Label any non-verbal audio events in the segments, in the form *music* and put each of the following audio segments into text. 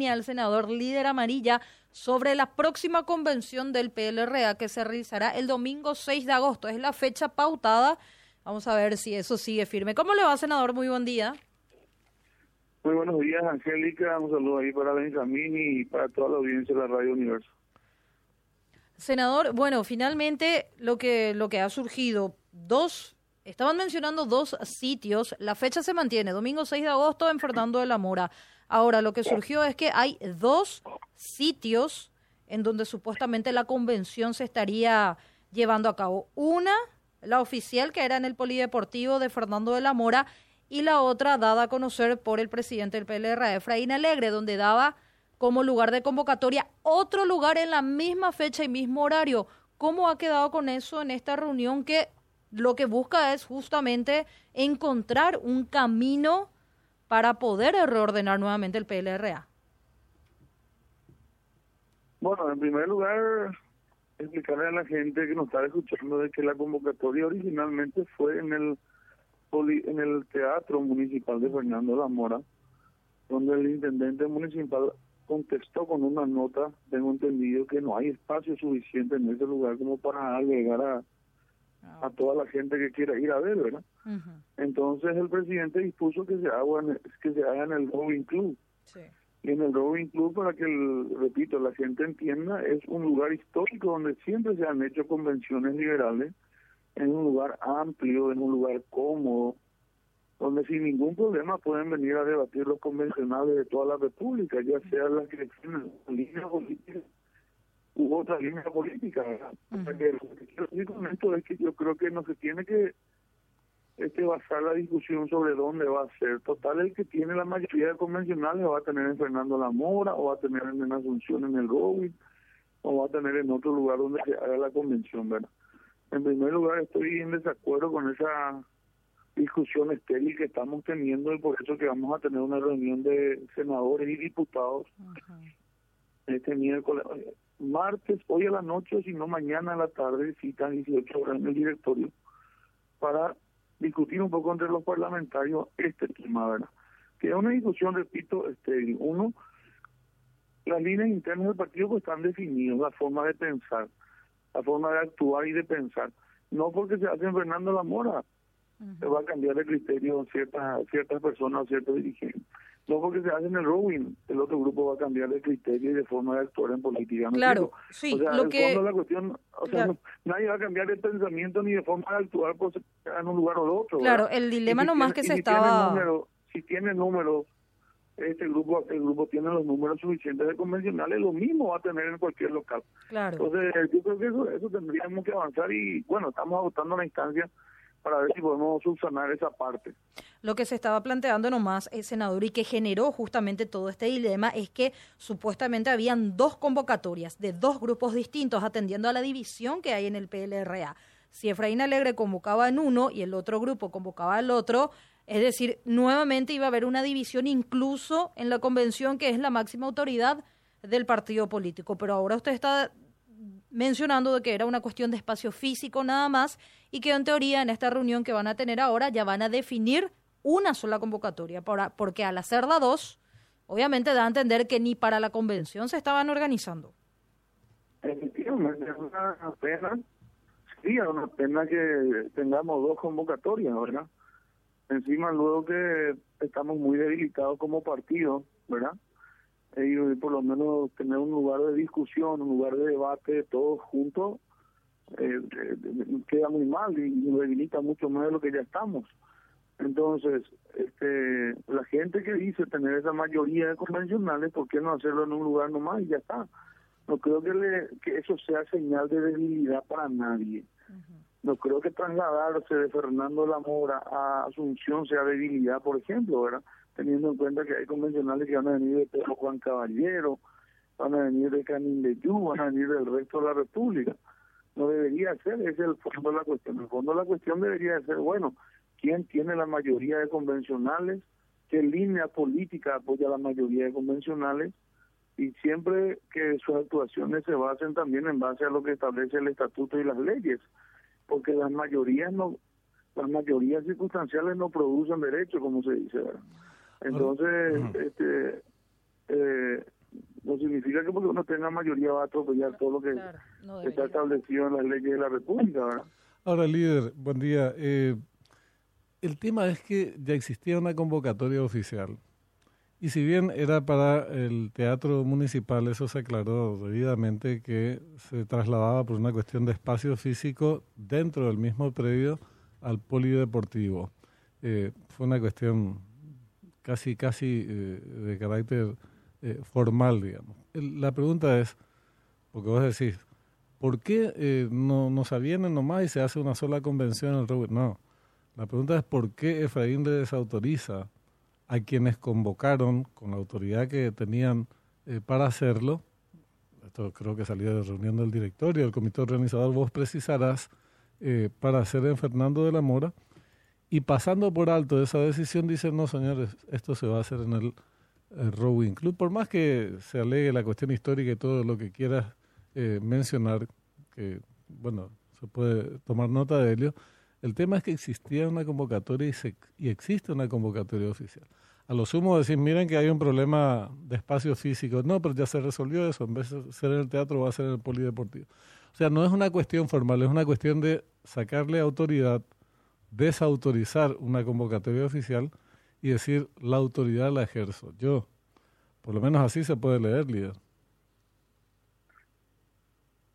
al senador líder amarilla sobre la próxima convención del PLRA que se realizará el domingo 6 de agosto. Es la fecha pautada. Vamos a ver si eso sigue firme. ¿Cómo le va, senador? Muy buen día. Muy buenos días, Angélica. Un saludo ahí para Benjamín y para toda la audiencia de la Radio Universo. Senador, bueno, finalmente lo que, lo que ha surgido, dos, estaban mencionando dos sitios, la fecha se mantiene, domingo 6 de agosto en Fernando de la Mora. Ahora, lo que surgió es que hay dos sitios en donde supuestamente la convención se estaría llevando a cabo. Una, la oficial, que era en el Polideportivo de Fernando de la Mora, y la otra dada a conocer por el presidente del PLR, Efraín Alegre, donde daba como lugar de convocatoria otro lugar en la misma fecha y mismo horario. ¿Cómo ha quedado con eso en esta reunión que lo que busca es justamente encontrar un camino para poder reordenar nuevamente el PLRA? Bueno, en primer lugar, explicarle a la gente que nos está escuchando de que la convocatoria originalmente fue en el en el Teatro Municipal de Fernando La Mora, donde el intendente municipal contestó con una nota, tengo entendido que no hay espacio suficiente en ese lugar como para llegar a, a toda la gente que quiera ir a ver, ¿verdad? Entonces el presidente dispuso que se haga, que se haga en el Rowing Club. Y en el Rowing Club, para que, repito, la gente entienda, es un lugar histórico donde siempre se han hecho convenciones liberales, en un lugar amplio, en un lugar cómodo, donde sin ningún problema pueden venir a debatir los convencionales de toda la República, ya sea las que tienen línea política u otra línea política. lo que quiero decir con esto es que yo creo que no se tiene que este basar la discusión sobre dónde va a ser. Total, el que tiene la mayoría de convencionales va a tener en Fernando La Mora, o va a tener en Asunción en el Robin, o va a tener en otro lugar donde se haga la convención, ¿verdad? En primer lugar, estoy en desacuerdo con esa discusión estéril que estamos teniendo y por eso que vamos a tener una reunión de senadores y diputados este miércoles martes, hoy a la noche, si no mañana a la tarde, citan 18 horas en el directorio para discutir un poco entre los parlamentarios este tema, ¿verdad? Que es una discusión, repito, este, uno, las líneas internas del partido pues están definidas, la forma de pensar, la forma de actuar y de pensar. No porque se hace en Fernando La Mora, se va a cambiar de criterio ciertas ciertas personas, ciertos dirigentes. No porque se hace en el Rowing, el otro grupo va a cambiar de criterio y de forma de actuar en política. claro, sí, o sea, lo que... la cuestión, o sea, nadie va a cambiar de pensamiento ni de forma de actuar por en un lugar o otro. Claro, el dilema nomás que se estaba... si tiene números, este grupo el grupo tiene los números suficientes de convencionales, lo mismo va a tener en cualquier local. Claro. Entonces, yo creo que eso, eso tendríamos que avanzar y, bueno, estamos agotando la instancia para ver si podemos subsanar esa parte. Lo que se estaba planteando nomás, el eh, senador, y que generó justamente todo este dilema, es que supuestamente habían dos convocatorias de dos grupos distintos atendiendo a la división que hay en el PLRA. Si Efraín Alegre convocaba en uno y el otro grupo convocaba al otro, es decir, nuevamente iba a haber una división incluso en la convención que es la máxima autoridad del partido político. Pero ahora usted está mencionando de que era una cuestión de espacio físico nada más y que en teoría en esta reunión que van a tener ahora ya van a definir una sola convocatoria, porque al hacer la dos, obviamente da a entender que ni para la convención se estaban organizando. Efectivamente, es una pena, sí, es una pena que tengamos dos convocatorias, ¿verdad? Encima luego que estamos muy debilitados como partido, ¿verdad? y por lo menos tener un lugar de discusión, un lugar de debate, todos juntos, eh, queda muy mal y nos debilita mucho más de lo que ya estamos. Entonces, este, la gente que dice tener esa mayoría de convencionales, ¿por qué no hacerlo en un lugar nomás y ya está? No creo que, le, que eso sea señal de debilidad para nadie. No creo que trasladarse de Fernando Lamora a Asunción sea debilidad, por ejemplo, ¿verdad? teniendo en cuenta que hay convencionales que van a venir de Pedro Juan Caballero, van a venir de Canindeyú, van a venir del resto de la República. No debería ser, ese es el fondo de la cuestión. El fondo de la cuestión debería ser, bueno, ¿quién tiene la mayoría de convencionales? ¿Qué línea política apoya la mayoría de convencionales? Y siempre que sus actuaciones se basen también en base a lo que establece el estatuto y las leyes, porque las mayorías no las mayorías circunstanciales no producen derechos, como se dice, ¿verdad? Entonces, este, eh, no significa que porque uno tenga mayoría va a atropellar todo lo que está establecido en las leyes de la República. ¿verdad? Ahora, líder, buen día. Eh, el tema es que ya existía una convocatoria oficial. Y si bien era para el teatro municipal, eso se aclaró debidamente que se trasladaba por una cuestión de espacio físico dentro del mismo predio al polideportivo. Eh, fue una cuestión casi, casi eh, de carácter eh, formal, digamos. La pregunta es, porque vos decís, ¿por qué eh, no, no se vienen nomás y se hace una sola convención en el No, la pregunta es por qué Efraín le desautoriza a quienes convocaron con la autoridad que tenían para hacerlo. Esto creo que salió de reunión del directorio, del comité organizador, vos precisarás, para hacer en Fernando de la Mora y pasando por alto esa decisión, dicen, no, señores, esto se va a hacer en el, Rowing Club. Por más que se alegue la cuestión histórica y todo lo que quieras eh, mencionar, que, bueno, se puede tomar nota de ello, el tema es que existía una convocatoria y, existe una convocatoria oficial. A lo sumo decir, miren que hay un problema de espacio físico. No, pero ya se resolvió eso. En vez de ser en el teatro, va a ser en el polideportivo. O sea, no es una cuestión formal, es una cuestión de sacarle autoridad desautorizar una convocatoria oficial y decir la autoridad la ejerzo. Yo, por lo menos así se puede leer, líder.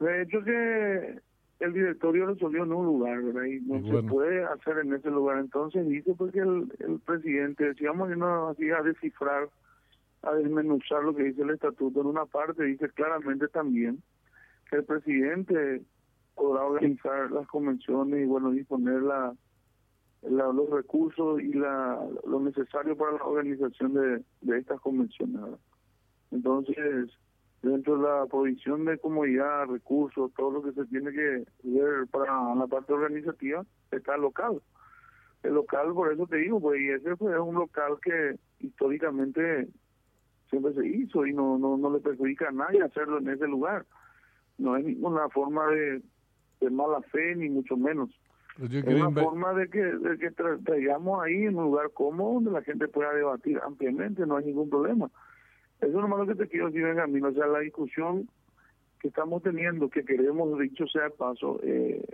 De hecho que el directorio resolvió en un lugar, ¿verdad? Y no se puede hacer en ese lugar. Entonces dice porque el, el presidente, decíamos que no hacía a descifrar, a desmenuzar lo que dice el estatuto. En una parte dice claramente también que el presidente podrá organizar las convenciones y, bueno, disponer la los recursos y la, lo necesario para la organización de, de estas convenciones. Entonces, dentro de la provisión de comodidad, recursos, todo lo que se tiene que ver para la parte organizativa, está el local. El local, por eso te digo, pues, y ese es un local que históricamente siempre se hizo y no, no, no le perjudica a nadie hacerlo en ese lugar. No es ninguna forma de, de mala fe, ni mucho menos. Pues es una forma de que, de que traigamos ahí en un lugar cómodo donde la gente pueda debatir ampliamente, no hay ningún problema. Eso es lo que te quiero decir, Benjamín, o sea, la discusión que estamos teniendo, que queremos, dicho sea paso, eh,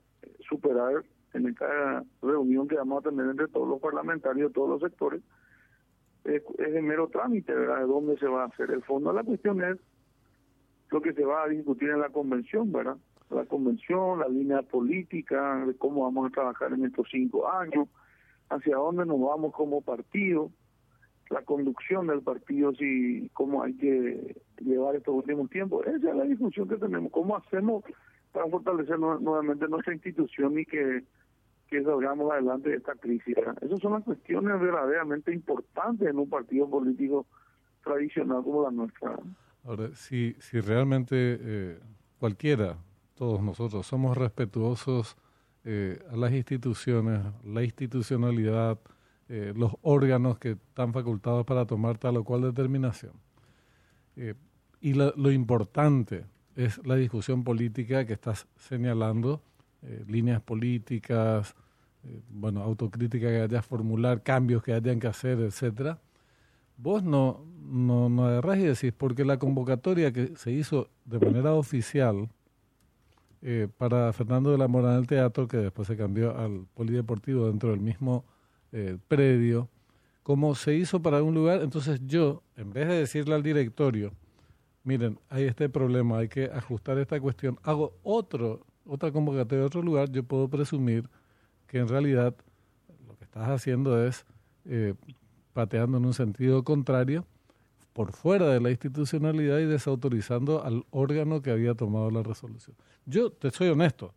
superar en esta reunión que vamos a tener entre todos los parlamentarios, todos los sectores, es, es mero trámite. De dónde se va a hacer. El fondo de la cuestión es lo que se va a discutir en la convención, ¿verdad? la convención, la línea política, de cómo vamos a trabajar en estos cinco años, hacia dónde nos vamos como partido, la conducción del partido, si cómo hay que llevar estos últimos tiempos. Esa es la discusión que tenemos, cómo hacemos para fortalecer nuevamente nuestra institución y que, que salgamos adelante de esta crisis. Esas son las cuestiones verdaderamente importantes en un partido político tradicional como la nuestra. Ahora, si, si realmente eh, cualquiera todos nosotros somos respetuosos eh, a las instituciones, la institucionalidad, eh, los órganos que están facultados para tomar tal o cual determinación. Eh, y lo importante es la discusión política que estás señalando, líneas políticas, bueno, autocrítica que haya que formular, cambios que hayan que hacer, etcétera. Vos no, no, no agarrás y decís, porque la convocatoria que se hizo de manera oficial eh, para Fernando de la Mora en el teatro, que después se cambió al polideportivo dentro del mismo eh, predio, como se hizo para un lugar, entonces yo, en vez de decirle al directorio, miren, hay este problema, hay que ajustar esta cuestión, hago otro, otra convocatoria de otro lugar, yo puedo presumir que en realidad lo que estás haciendo es eh, pateando en un sentido contrario por fuera de la institucionalidad y desautorizando al órgano que había tomado la resolución. Yo te soy honesto,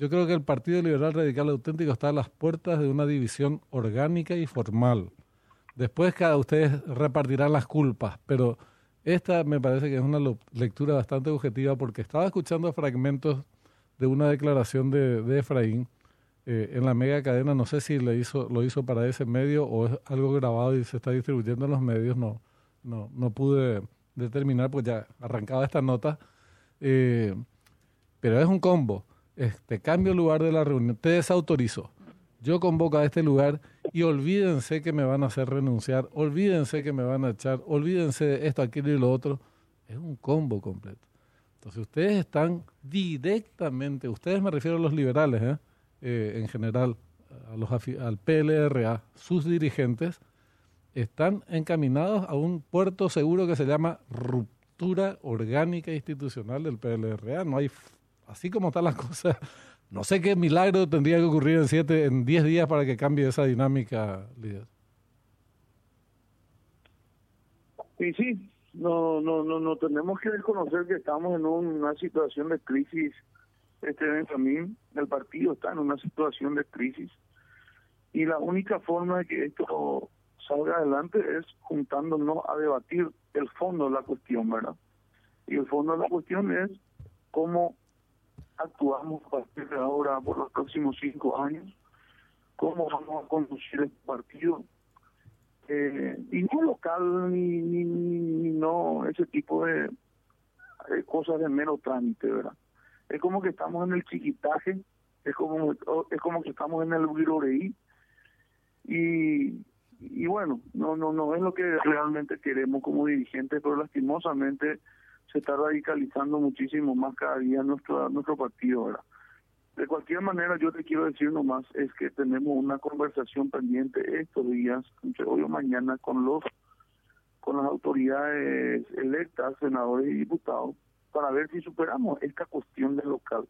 yo creo que el Partido Liberal Radical Auténtico está a las puertas de una división orgánica y formal. Después cada ustedes repartirán las culpas, pero esta me parece que es una lectura bastante objetiva porque estaba escuchando fragmentos de una declaración de, Efraín eh, en la mega cadena, no sé si le hizo, lo hizo para ese medio o es algo grabado y se está distribuyendo en los medios, no, no, no pude determinar, pues ya arrancaba esta nota. Eh, pero es un combo. Este, cambio lugar de la reunión, te desautorizo. Yo convoco a este lugar y olvídense que me van a hacer renunciar, olvídense que me van a echar, olvídense de esto, aquello y lo otro. Es un combo completo. Entonces ustedes están directamente, ustedes me refiero a los liberales, ¿eh? Eh, en general, a los, al PLRA, sus dirigentes, están encaminados a un puerto seguro que se llama ruptura orgánica institucional del PLRA. No hay, así como están las *laughs* cosas, no sé qué milagro tendría que ocurrir en siete, en diez días para que cambie esa dinámica, líder. Y sí, no, no, no, no tenemos que desconocer que estamos en una situación de crisis. Este Benjamín, el partido está en una situación de crisis y la única forma de que esto salga adelante es juntándonos a debatir el fondo de la cuestión, ¿verdad? Y el fondo de la cuestión es cómo actuamos a partir de ahora por los próximos cinco años, cómo vamos a conducir este partido, eh, y no local ni, ni, no ese tipo de, cosas de mero trámite, ¿verdad? Es como que estamos en el chiquitaje, es como es como que estamos en el viroreí y y bueno, no no no es lo que realmente queremos como dirigentes, pero lastimosamente se está radicalizando muchísimo más cada día nuestro, nuestro partido, ¿verdad? De cualquier manera, yo te quiero decir nomás, es que tenemos una conversación pendiente estos días, entre hoy o mañana, con los con las autoridades electas, senadores y diputados, para ver si superamos esta cuestión del local.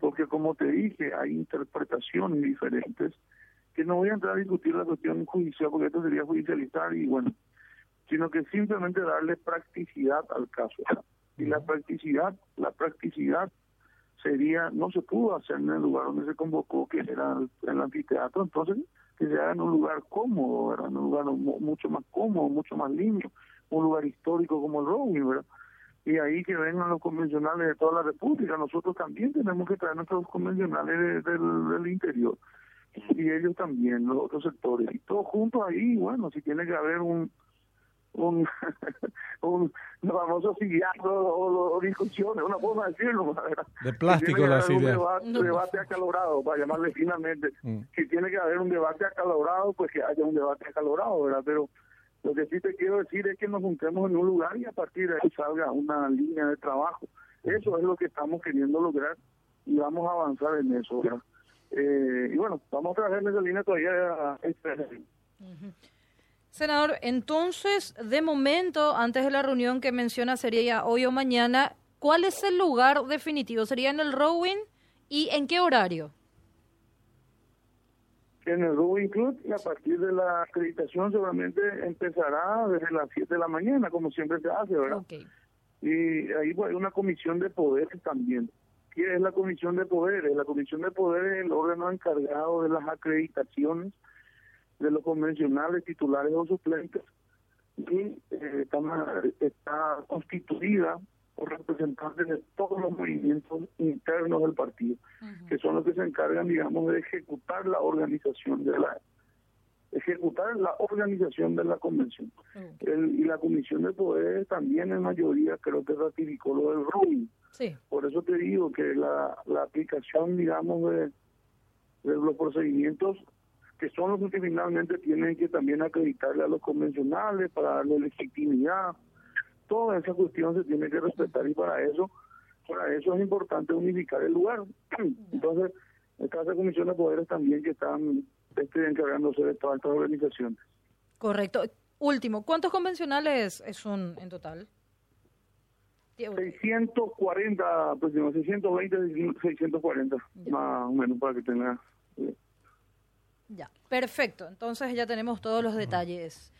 Porque como te dije, hay interpretaciones diferentes, que no voy a entrar a discutir la cuestión judicial, porque esto sería judicializar y bueno, sino que simplemente darle practicidad al caso. Y la practicidad, la practicidad sería, no se pudo hacer en el lugar donde se convocó, que era el, anfiteatro, entonces que se haga en un lugar cómodo, en un lugar mucho más cómodo, mucho más limpio, un lugar histórico como el Rowing, ¿verdad? Y ahí que vengan los convencionales de toda la República, nosotros también tenemos que traer nuestros convencionales del interior, y ellos también, los otros sectores, y todos juntos ahí, bueno, si tiene que haber un *laughs* un, un famoso o, o, discusiones, una forma de decirlo. *laughs* De plástico la ideas. Un debate, acalorado, para llamarle finalmente. Mm. Si tiene que haber un debate acalorado, pues que haya un debate acalorado, ¿verdad? Pero lo que sí te quiero decir es que nos juntemos en un lugar y a partir de ahí salga una línea de trabajo. Eso es lo que estamos queriendo lograr y vamos a avanzar en eso, ¿verdad? Eh, y bueno, vamos a trabajar en esa línea todavía. Este, Senador, entonces, de momento, antes de la reunión que menciona sería hoy o mañana, ¿cuál es el lugar definitivo? ¿Sería en el Rowing y en qué horario? En el Rowing Club y a partir de la acreditación seguramente empezará desde las 7 de la mañana, como siempre se hace, ¿verdad? Y ahí hay una comisión de poderes también. ¿Qué es la comisión de poderes? La comisión de poderes es el órgano encargado de las acreditaciones de los convencionales titulares o suplentes y eh, está, constituida por representantes de todos los movimientos internos del partido, que son los que se encargan, digamos, de ejecutar la organización de la ejecutar la organización de la convención. y la comisión de poderes también en mayoría creo que ratificó lo del RUI. Por eso te digo que la, la aplicación, digamos, de, de los procedimientos que son los que finalmente tienen que también acreditarle a los convencionales para darle legitimidad. Toda esa cuestión se tiene que respetar y para eso, para eso es importante unificar el lugar. *clears throat* Entonces, estas comisiones de poderes también que están este, encargándose de todas estas organizaciones. Correcto. Último, ¿cuántos convencionales son en total? 640, aproximadamente 620, 640, más o menos para que tenga... Ya, perfecto. Entonces ya tenemos todos los detalles.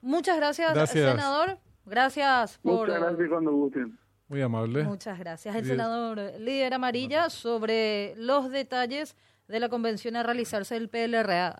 Muchas gracias, senador. Gracias por... Muchas gracias cuando gusten. Muy amable. Muchas gracias. El senador líder amarilla sobre los detalles de la convención a realizarse del PLRA.